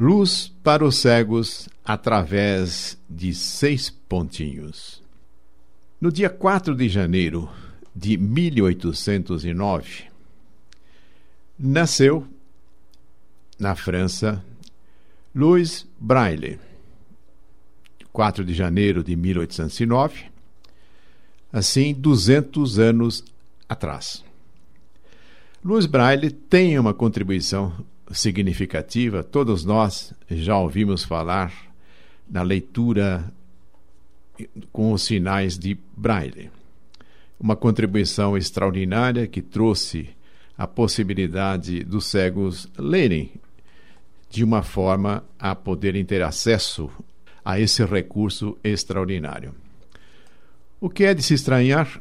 Luz para os cegos através de seis pontinhos. No dia 4 de janeiro de 1809, nasceu na França Louis Braille. 4 de janeiro de 1809, assim 200 anos atrás. Louis Braille tem uma contribuição significativa, todos nós já ouvimos falar na leitura com os sinais de Braille. Uma contribuição extraordinária que trouxe a possibilidade dos cegos lerem de uma forma a poderem ter acesso a esse recurso extraordinário. O que é de se estranhar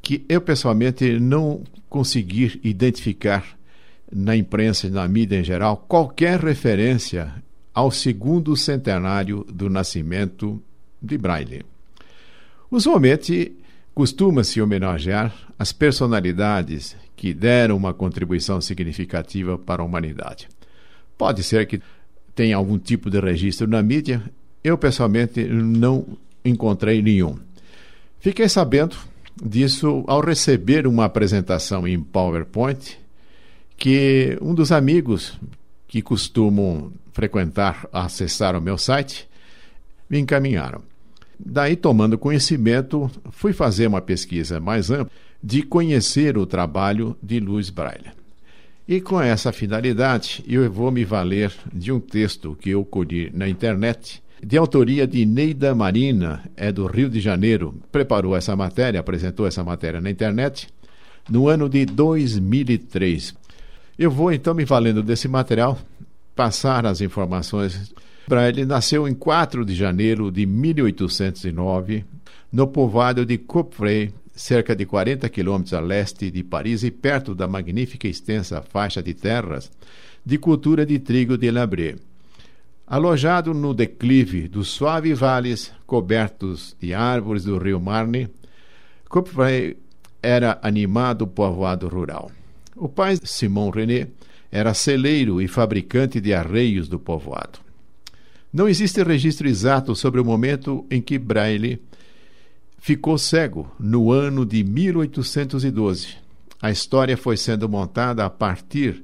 que eu pessoalmente não consegui identificar na imprensa e na mídia em geral qualquer referência ao segundo centenário do nascimento de Braille. Usualmente, costuma-se homenagear as personalidades que deram uma contribuição significativa para a humanidade. Pode ser que tenha algum tipo de registro na mídia, eu pessoalmente não encontrei nenhum. Fiquei sabendo disso ao receber uma apresentação em PowerPoint que um dos amigos que costumam frequentar, acessar o meu site, me encaminharam. Daí, tomando conhecimento, fui fazer uma pesquisa mais ampla de conhecer o trabalho de Luiz Braille. E com essa finalidade, eu vou me valer de um texto que eu colhi na internet de autoria de Neida Marina, é do Rio de Janeiro, preparou essa matéria, apresentou essa matéria na internet no ano de 2003. Eu vou então me valendo desse material passar as informações. Braille nasceu em 4 de janeiro de 1809 no povoado de Coupvray, cerca de 40 quilômetros a leste de Paris e perto da magnífica e extensa faixa de terras de cultura de trigo de Labré. Alojado no declive dos suaves vales cobertos de árvores do rio Marne, Coupvray era animado povoado rural. O pai Simão René era celeiro e fabricante de arreios do povoado. Não existe registro exato sobre o momento em que Braille ficou cego, no ano de 1812. A história foi sendo montada a partir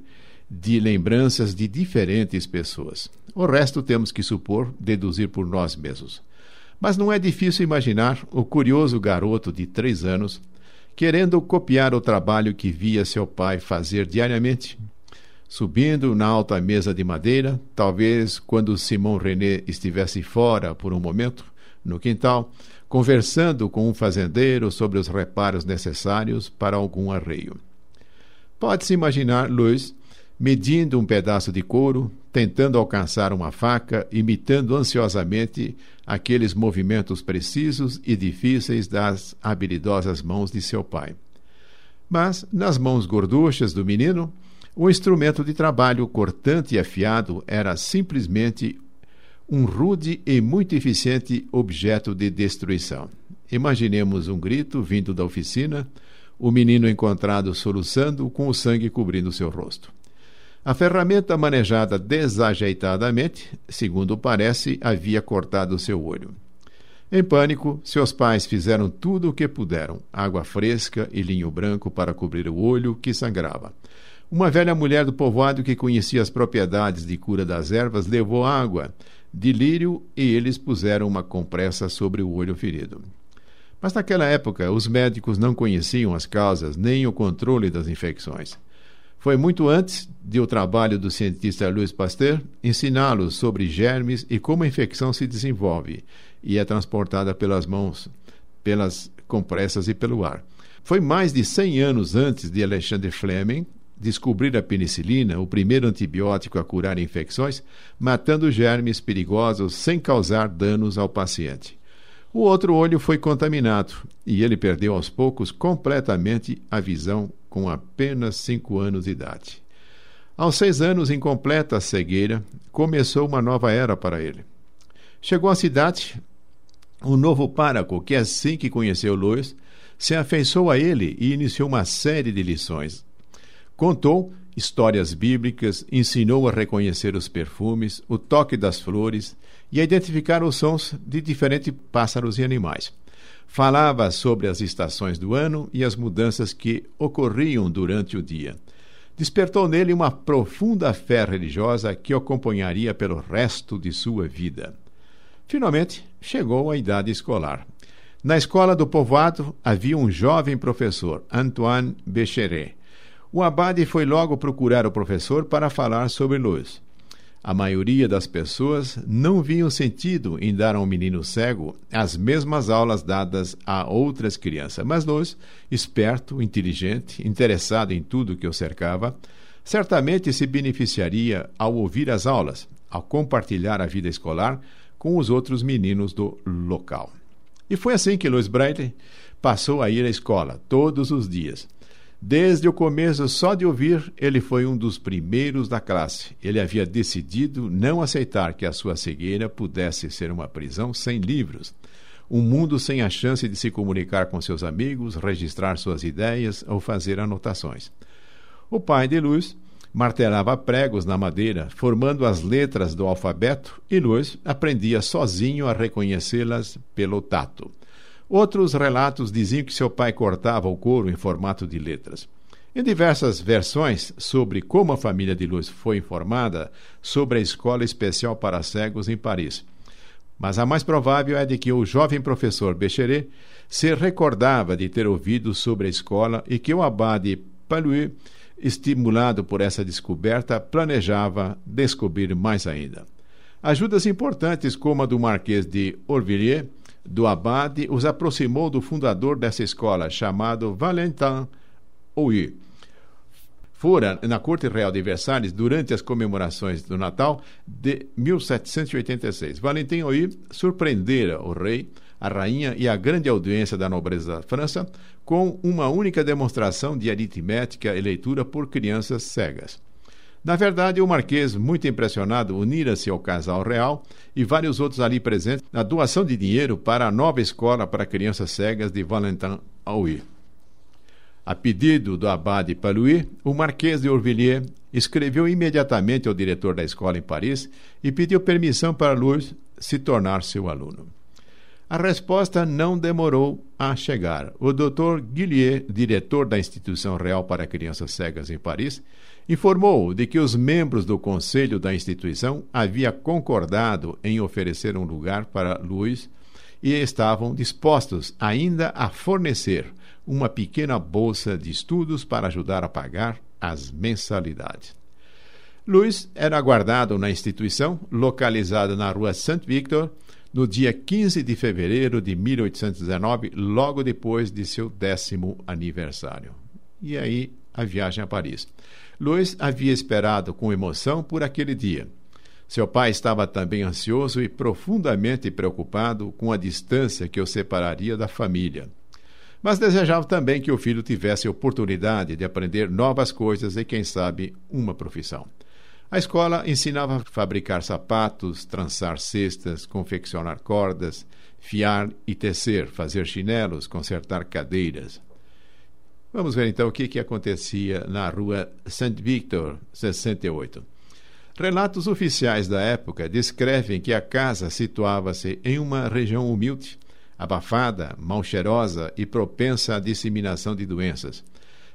de lembranças de diferentes pessoas. O resto temos que supor, deduzir por nós mesmos. Mas não é difícil imaginar o curioso garoto de três anos querendo copiar o trabalho que via seu pai fazer diariamente. Subindo na alta mesa de madeira, talvez quando Simão René estivesse fora por um momento, no quintal, conversando com um fazendeiro sobre os reparos necessários para algum arreio. Pode-se imaginar Luiz medindo um pedaço de couro, tentando alcançar uma faca, imitando ansiosamente aqueles movimentos precisos e difíceis das habilidosas mãos de seu pai. Mas, nas mãos gorduchas do menino, o instrumento de trabalho cortante e afiado era simplesmente um rude e muito eficiente objeto de destruição. Imaginemos um grito vindo da oficina, o menino encontrado soluçando com o sangue cobrindo seu rosto. A ferramenta manejada desajeitadamente, segundo parece, havia cortado seu olho. Em pânico, seus pais fizeram tudo o que puderam: água fresca e linho branco para cobrir o olho que sangrava. Uma velha mulher do povoado que conhecia as propriedades de cura das ervas levou água de lírio e eles puseram uma compressa sobre o olho ferido. Mas naquela época, os médicos não conheciam as causas nem o controle das infecções. Foi muito antes de o trabalho do cientista Louis Pasteur ensiná-los sobre germes e como a infecção se desenvolve e é transportada pelas mãos, pelas compressas e pelo ar. Foi mais de 100 anos antes de Alexander Fleming descobrir a penicilina, o primeiro antibiótico a curar infecções, matando germes perigosos sem causar danos ao paciente. O outro olho foi contaminado e ele perdeu aos poucos completamente a visão com apenas cinco anos de idade. Aos seis anos, em completa cegueira, começou uma nova era para ele. Chegou à cidade um novo pároco que, assim que conheceu Luiz, se afeiçoou a ele e iniciou uma série de lições. Contou histórias bíblicas, ensinou a reconhecer os perfumes, o toque das flores e a identificar os sons de diferentes pássaros e animais. Falava sobre as estações do ano e as mudanças que ocorriam durante o dia. Despertou nele uma profunda fé religiosa que o acompanharia pelo resto de sua vida. Finalmente, chegou à idade escolar. Na escola do povoado havia um jovem professor, Antoine Bécheret. O abade foi logo procurar o professor para falar sobre luz. A maioria das pessoas não viam sentido em dar a um menino cego as mesmas aulas dadas a outras crianças, mas Luz, esperto, inteligente, interessado em tudo que o cercava, certamente se beneficiaria ao ouvir as aulas, ao compartilhar a vida escolar com os outros meninos do local. E foi assim que Louis Braille passou a ir à escola todos os dias. Desde o começo, só de ouvir, ele foi um dos primeiros da classe. Ele havia decidido não aceitar que a sua cegueira pudesse ser uma prisão sem livros. Um mundo sem a chance de se comunicar com seus amigos, registrar suas ideias ou fazer anotações. O pai de Luz martelava pregos na madeira, formando as letras do alfabeto, e Luz aprendia sozinho a reconhecê-las pelo tato. Outros relatos diziam que seu pai cortava o couro em formato de letras. Em diversas versões sobre como a família de Luz foi informada sobre a escola especial para cegos em Paris. Mas a mais provável é de que o jovem professor Bécheret se recordava de ter ouvido sobre a escola e que o abade Palouet, estimulado por essa descoberta, planejava descobrir mais ainda. Ajudas importantes, como a do Marquês de Orvilliers, do abade os aproximou do fundador dessa escola, chamado Valentin Ouy. Fora na Corte Real de Versalhes durante as comemorações do Natal de 1786. Valentin Ouy surpreendera o rei, a rainha e a grande audiência da nobreza da França com uma única demonstração de aritmética e leitura por crianças cegas. Na verdade, o Marquês, muito impressionado, unira-se ao casal real e vários outros ali presentes na doação de dinheiro para a nova escola para crianças cegas de Valentin Aui. A pedido do abade Palouis, o Marquês de Orvilliers escreveu imediatamente ao diretor da escola em Paris e pediu permissão para Louis se tornar seu aluno. A resposta não demorou a chegar. O Dr. Guillier, diretor da Instituição Real para Crianças Cegas em Paris, informou de que os membros do conselho da instituição haviam concordado em oferecer um lugar para Luiz e estavam dispostos ainda a fornecer uma pequena bolsa de estudos para ajudar a pagar as mensalidades. Luiz era aguardado na instituição, localizada na rua Saint Victor, no dia 15 de fevereiro de 1819, logo depois de seu décimo aniversário. E aí a viagem a Paris. Luiz havia esperado com emoção por aquele dia. Seu pai estava também ansioso e profundamente preocupado com a distância que o separaria da família. Mas desejava também que o filho tivesse oportunidade de aprender novas coisas e, quem sabe, uma profissão. A escola ensinava a fabricar sapatos, trançar cestas, confeccionar cordas, fiar e tecer, fazer chinelos, consertar cadeiras. Vamos ver então o que, que acontecia na rua Saint Victor, 68. Relatos oficiais da época descrevem que a casa situava-se em uma região humilde, abafada, mal cheirosa e propensa à disseminação de doenças.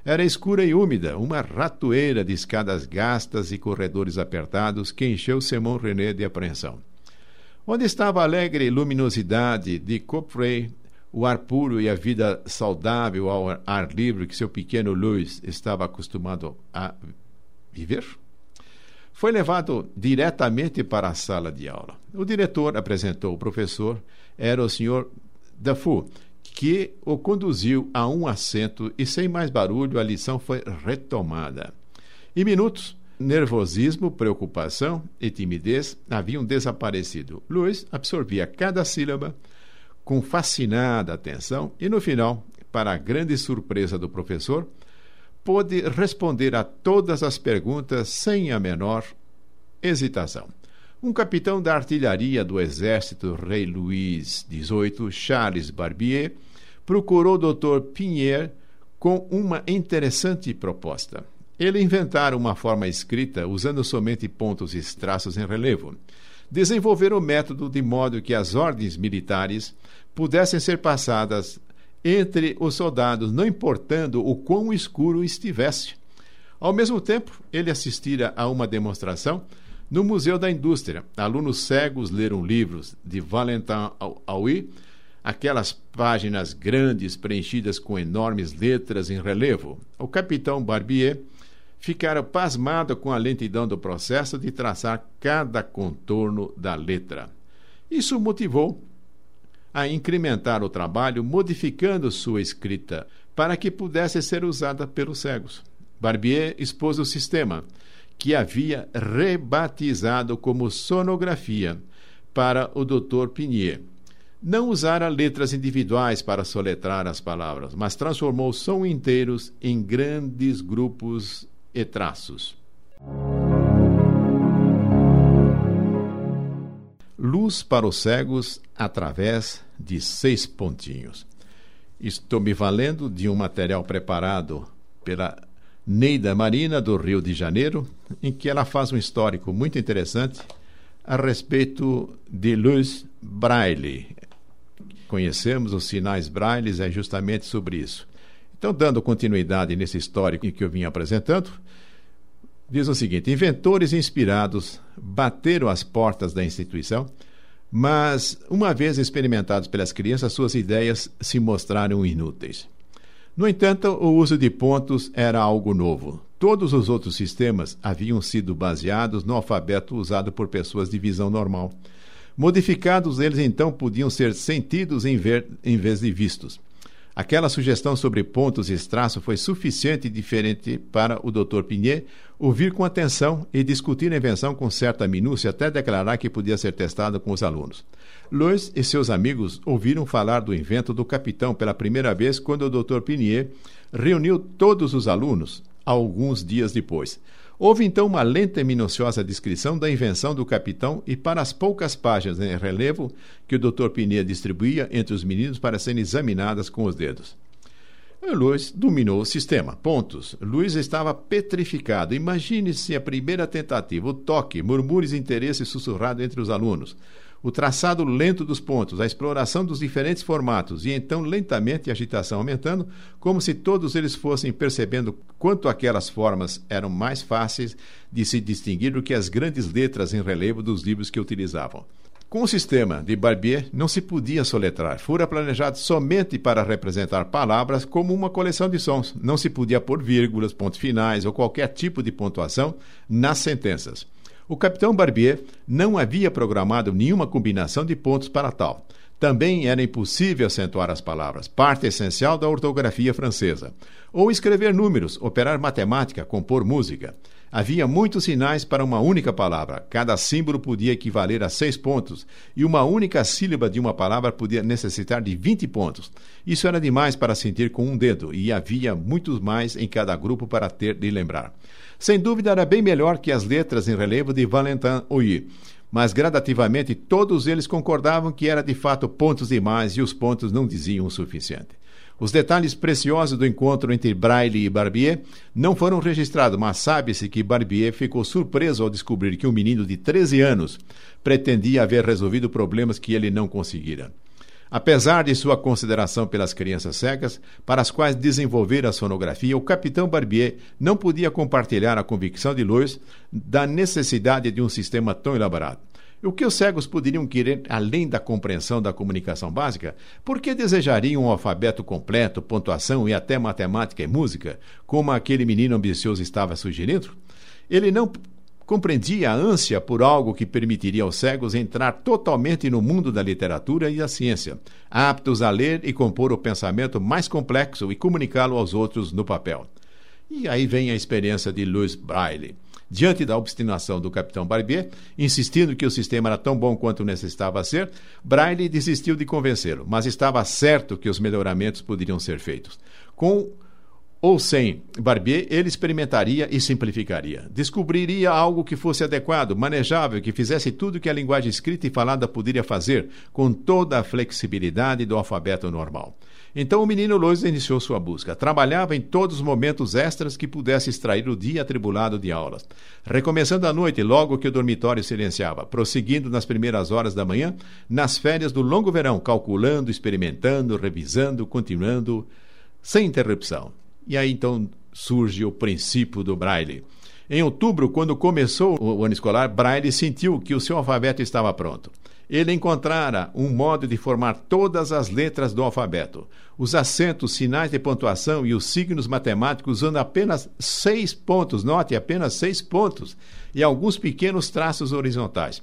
Era escura e úmida, uma ratoeira de escadas gastas e corredores apertados que encheu Simon René de apreensão. Onde estava a alegre luminosidade de Coprey, o ar puro e a vida saudável ao ar livre que seu pequeno Louis estava acostumado a viver? Foi levado diretamente para a sala de aula. O diretor apresentou o professor, era o senhor Dafoe, que o conduziu a um assento e, sem mais barulho, a lição foi retomada. Em minutos, nervosismo, preocupação e timidez haviam desaparecido. Luiz absorvia cada sílaba com fascinada atenção e, no final, para a grande surpresa do professor, pôde responder a todas as perguntas sem a menor hesitação. Um capitão da artilharia do exército rei Luís XVIII, Charles Barbier, procurou o Dr. Pinheiro com uma interessante proposta. ele inventara uma forma escrita usando somente pontos e traços em relevo. Desenvolver o método de modo que as ordens militares pudessem ser passadas entre os soldados, não importando o quão escuro estivesse. Ao mesmo tempo, ele assistira a uma demonstração no Museu da Indústria. Alunos cegos leram livros de Valentin Aui, aquelas páginas grandes preenchidas com enormes letras em relevo. O capitão Barbier ficara pasmado com a lentidão do processo de traçar cada contorno da letra. Isso motivou a incrementar o trabalho, modificando sua escrita para que pudesse ser usada pelos cegos. Barbier expôs o sistema, que havia rebatizado como sonografia, para o Dr. Pinier. Não usara letras individuais para soletrar as palavras, mas transformou som inteiros em grandes grupos e traços. Luz para os cegos através de seis pontinhos. Estou me valendo de um material preparado pela Neida Marina, do Rio de Janeiro, em que ela faz um histórico muito interessante a respeito de Luz Braille. Conhecemos os sinais Braille, é justamente sobre isso. Então, dando continuidade nesse histórico que eu vim apresentando, diz o seguinte: inventores inspirados bateram as portas da instituição, mas, uma vez experimentados pelas crianças, suas ideias se mostraram inúteis. No entanto, o uso de pontos era algo novo. Todos os outros sistemas haviam sido baseados no alfabeto usado por pessoas de visão normal. Modificados, eles então podiam ser sentidos em, ver, em vez de vistos. Aquela sugestão sobre pontos e traços foi suficiente e diferente para o Dr. Pinier ouvir com atenção e discutir a invenção com certa minúcia até declarar que podia ser testada com os alunos. Louis e seus amigos ouviram falar do invento do capitão pela primeira vez quando o Dr. Pinier reuniu todos os alunos alguns dias depois. Houve então uma lenta e minuciosa descrição da invenção do capitão e para as poucas páginas em relevo que o Dr. Pineda distribuía entre os meninos para serem examinadas com os dedos. Luiz dominou o sistema. Pontos. Luiz estava petrificado. Imagine-se a primeira tentativa, o toque, murmúrios de interesse sussurrado entre os alunos o traçado lento dos pontos, a exploração dos diferentes formatos e então lentamente a agitação aumentando, como se todos eles fossem percebendo quanto aquelas formas eram mais fáceis de se distinguir do que as grandes letras em relevo dos livros que utilizavam. Com o sistema de Barbier não se podia soletrar, fora planejado somente para representar palavras como uma coleção de sons. Não se podia pôr vírgulas, pontos finais ou qualquer tipo de pontuação nas sentenças. O capitão Barbier não havia programado nenhuma combinação de pontos para tal. Também era impossível acentuar as palavras, parte essencial da ortografia francesa. Ou escrever números, operar matemática, compor música. Havia muitos sinais para uma única palavra. Cada símbolo podia equivaler a seis pontos, e uma única sílaba de uma palavra podia necessitar de 20 pontos. Isso era demais para sentir com um dedo, e havia muitos mais em cada grupo para ter de lembrar. Sem dúvida, era bem melhor que as letras em relevo de Valentin Ouy, mas gradativamente todos eles concordavam que era de fato pontos demais e os pontos não diziam o suficiente. Os detalhes preciosos do encontro entre Braille e Barbier não foram registrados, mas sabe-se que Barbier ficou surpreso ao descobrir que um menino de 13 anos pretendia haver resolvido problemas que ele não conseguira. Apesar de sua consideração pelas crianças cegas, para as quais desenvolvera a sonografia, o capitão Barbier não podia compartilhar a convicção de Louis da necessidade de um sistema tão elaborado. O que os cegos poderiam querer além da compreensão da comunicação básica? Por que desejariam um alfabeto completo, pontuação e até matemática e música, como aquele menino ambicioso estava sugerindo? Ele não compreendia a ânsia por algo que permitiria aos cegos entrar totalmente no mundo da literatura e da ciência, aptos a ler e compor o pensamento mais complexo e comunicá-lo aos outros no papel. E aí vem a experiência de Louis Braille. Diante da obstinação do capitão Barbier, insistindo que o sistema era tão bom quanto necessitava ser, Braille desistiu de convencê-lo, mas estava certo que os melhoramentos poderiam ser feitos. Com ou sem Barbier, ele experimentaria e simplificaria. Descobriria algo que fosse adequado, manejável, que fizesse tudo que a linguagem escrita e falada poderia fazer, com toda a flexibilidade do alfabeto normal. Então o menino Lois iniciou sua busca. Trabalhava em todos os momentos extras que pudesse extrair o dia atribulado de aulas. Recomeçando à noite, logo que o dormitório silenciava. Prosseguindo nas primeiras horas da manhã, nas férias do longo verão, calculando, experimentando, revisando, continuando, sem interrupção. E aí então surge o princípio do Braille. Em outubro, quando começou o ano escolar, Braille sentiu que o seu alfabeto estava pronto. Ele encontrara um modo de formar todas as letras do alfabeto, os acentos, sinais de pontuação e os signos matemáticos usando apenas seis pontos, note, apenas seis pontos, e alguns pequenos traços horizontais.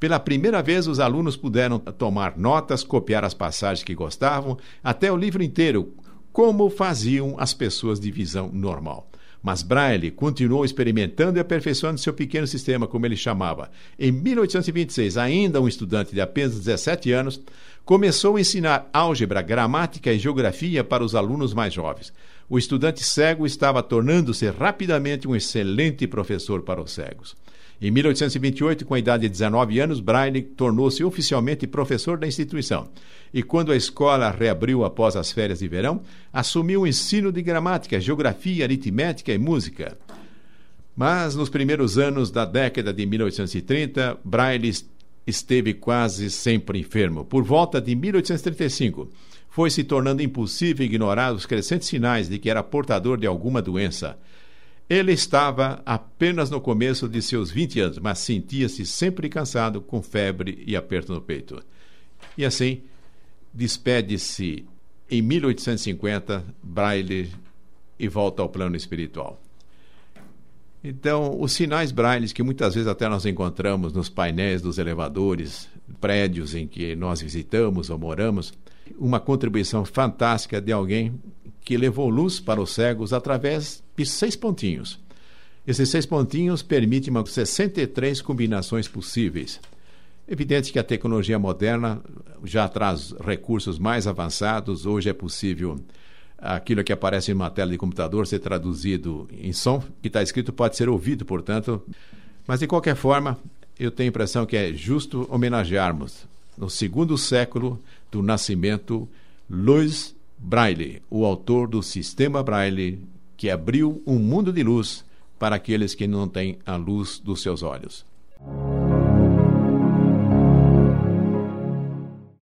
Pela primeira vez, os alunos puderam tomar notas, copiar as passagens que gostavam, até o livro inteiro, como faziam as pessoas de visão normal. Mas Braille continuou experimentando e aperfeiçoando seu pequeno sistema, como ele chamava. Em 1826, ainda um estudante de apenas 17 anos, começou a ensinar álgebra, gramática e geografia para os alunos mais jovens. O estudante cego estava tornando-se rapidamente um excelente professor para os cegos. Em 1828, com a idade de 19 anos, Braille tornou-se oficialmente professor da instituição. E quando a escola reabriu após as férias de verão, assumiu o ensino de gramática, geografia, aritmética e música. Mas nos primeiros anos da década de 1830, Braille esteve quase sempre enfermo. Por volta de 1835, foi se tornando impossível ignorar os crescentes sinais de que era portador de alguma doença. Ele estava apenas no começo de seus 20 anos, mas sentia-se sempre cansado, com febre e aperto no peito. E assim, despede-se em 1850 Braille e volta ao plano espiritual. Então, os sinais braille que muitas vezes até nós encontramos nos painéis dos elevadores, prédios em que nós visitamos ou moramos, uma contribuição fantástica de alguém que levou luz para os cegos através de seis pontinhos. Esses seis pontinhos permitem 63 combinações possíveis. Evidente que a tecnologia moderna já traz recursos mais avançados. Hoje é possível aquilo que aparece em uma tela de computador ser traduzido em som, que está escrito pode ser ouvido, portanto. Mas, de qualquer forma, eu tenho a impressão que é justo homenagearmos, no segundo século do nascimento, Louis Braille, o autor do sistema Braille, que abriu um mundo de luz para aqueles que não têm a luz dos seus olhos.